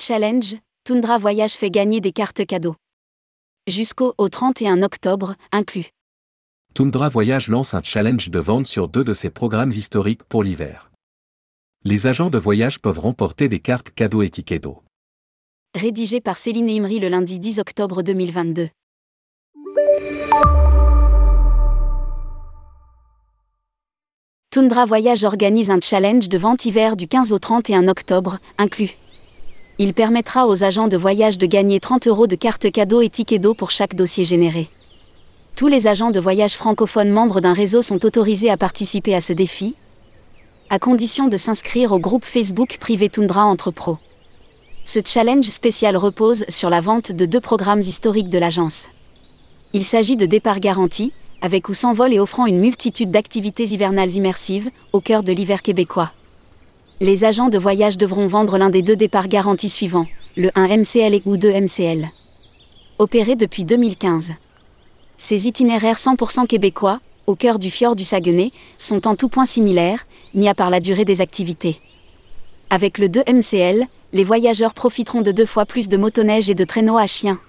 Challenge, Tundra Voyage fait gagner des cartes cadeaux. Jusqu'au au 31 octobre, inclus. Tundra Voyage lance un challenge de vente sur deux de ses programmes historiques pour l'hiver. Les agents de voyage peuvent remporter des cartes cadeaux et tickets d'eau. Rédigé par Céline Imri le lundi 10 octobre 2022. Tundra Voyage organise un challenge de vente hiver du 15 au 31 octobre, inclus. Il permettra aux agents de voyage de gagner 30 euros de cartes cadeaux et tickets d'eau pour chaque dossier généré. Tous les agents de voyage francophones membres d'un réseau sont autorisés à participer à ce défi, à condition de s'inscrire au groupe Facebook privé Tundra entre pros. Ce challenge spécial repose sur la vente de deux programmes historiques de l'agence. Il s'agit de départ garanti, avec ou sans vol et offrant une multitude d'activités hivernales immersives, au cœur de l'hiver québécois. Les agents de voyage devront vendre l'un des deux départs garantis suivants, le 1 MCL ou 2 MCL. Opéré depuis 2015. Ces itinéraires 100% québécois, au cœur du fjord du Saguenay, sont en tout point similaires, mis à part la durée des activités. Avec le 2 MCL, les voyageurs profiteront de deux fois plus de motoneige et de traîneaux à chiens.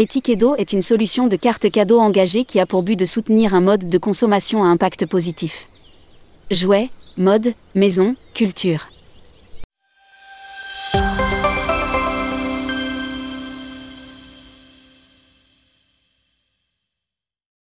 Etiquedo est une solution de carte cadeau engagée qui a pour but de soutenir un mode de consommation à impact positif. Jouets, mode, maison, culture.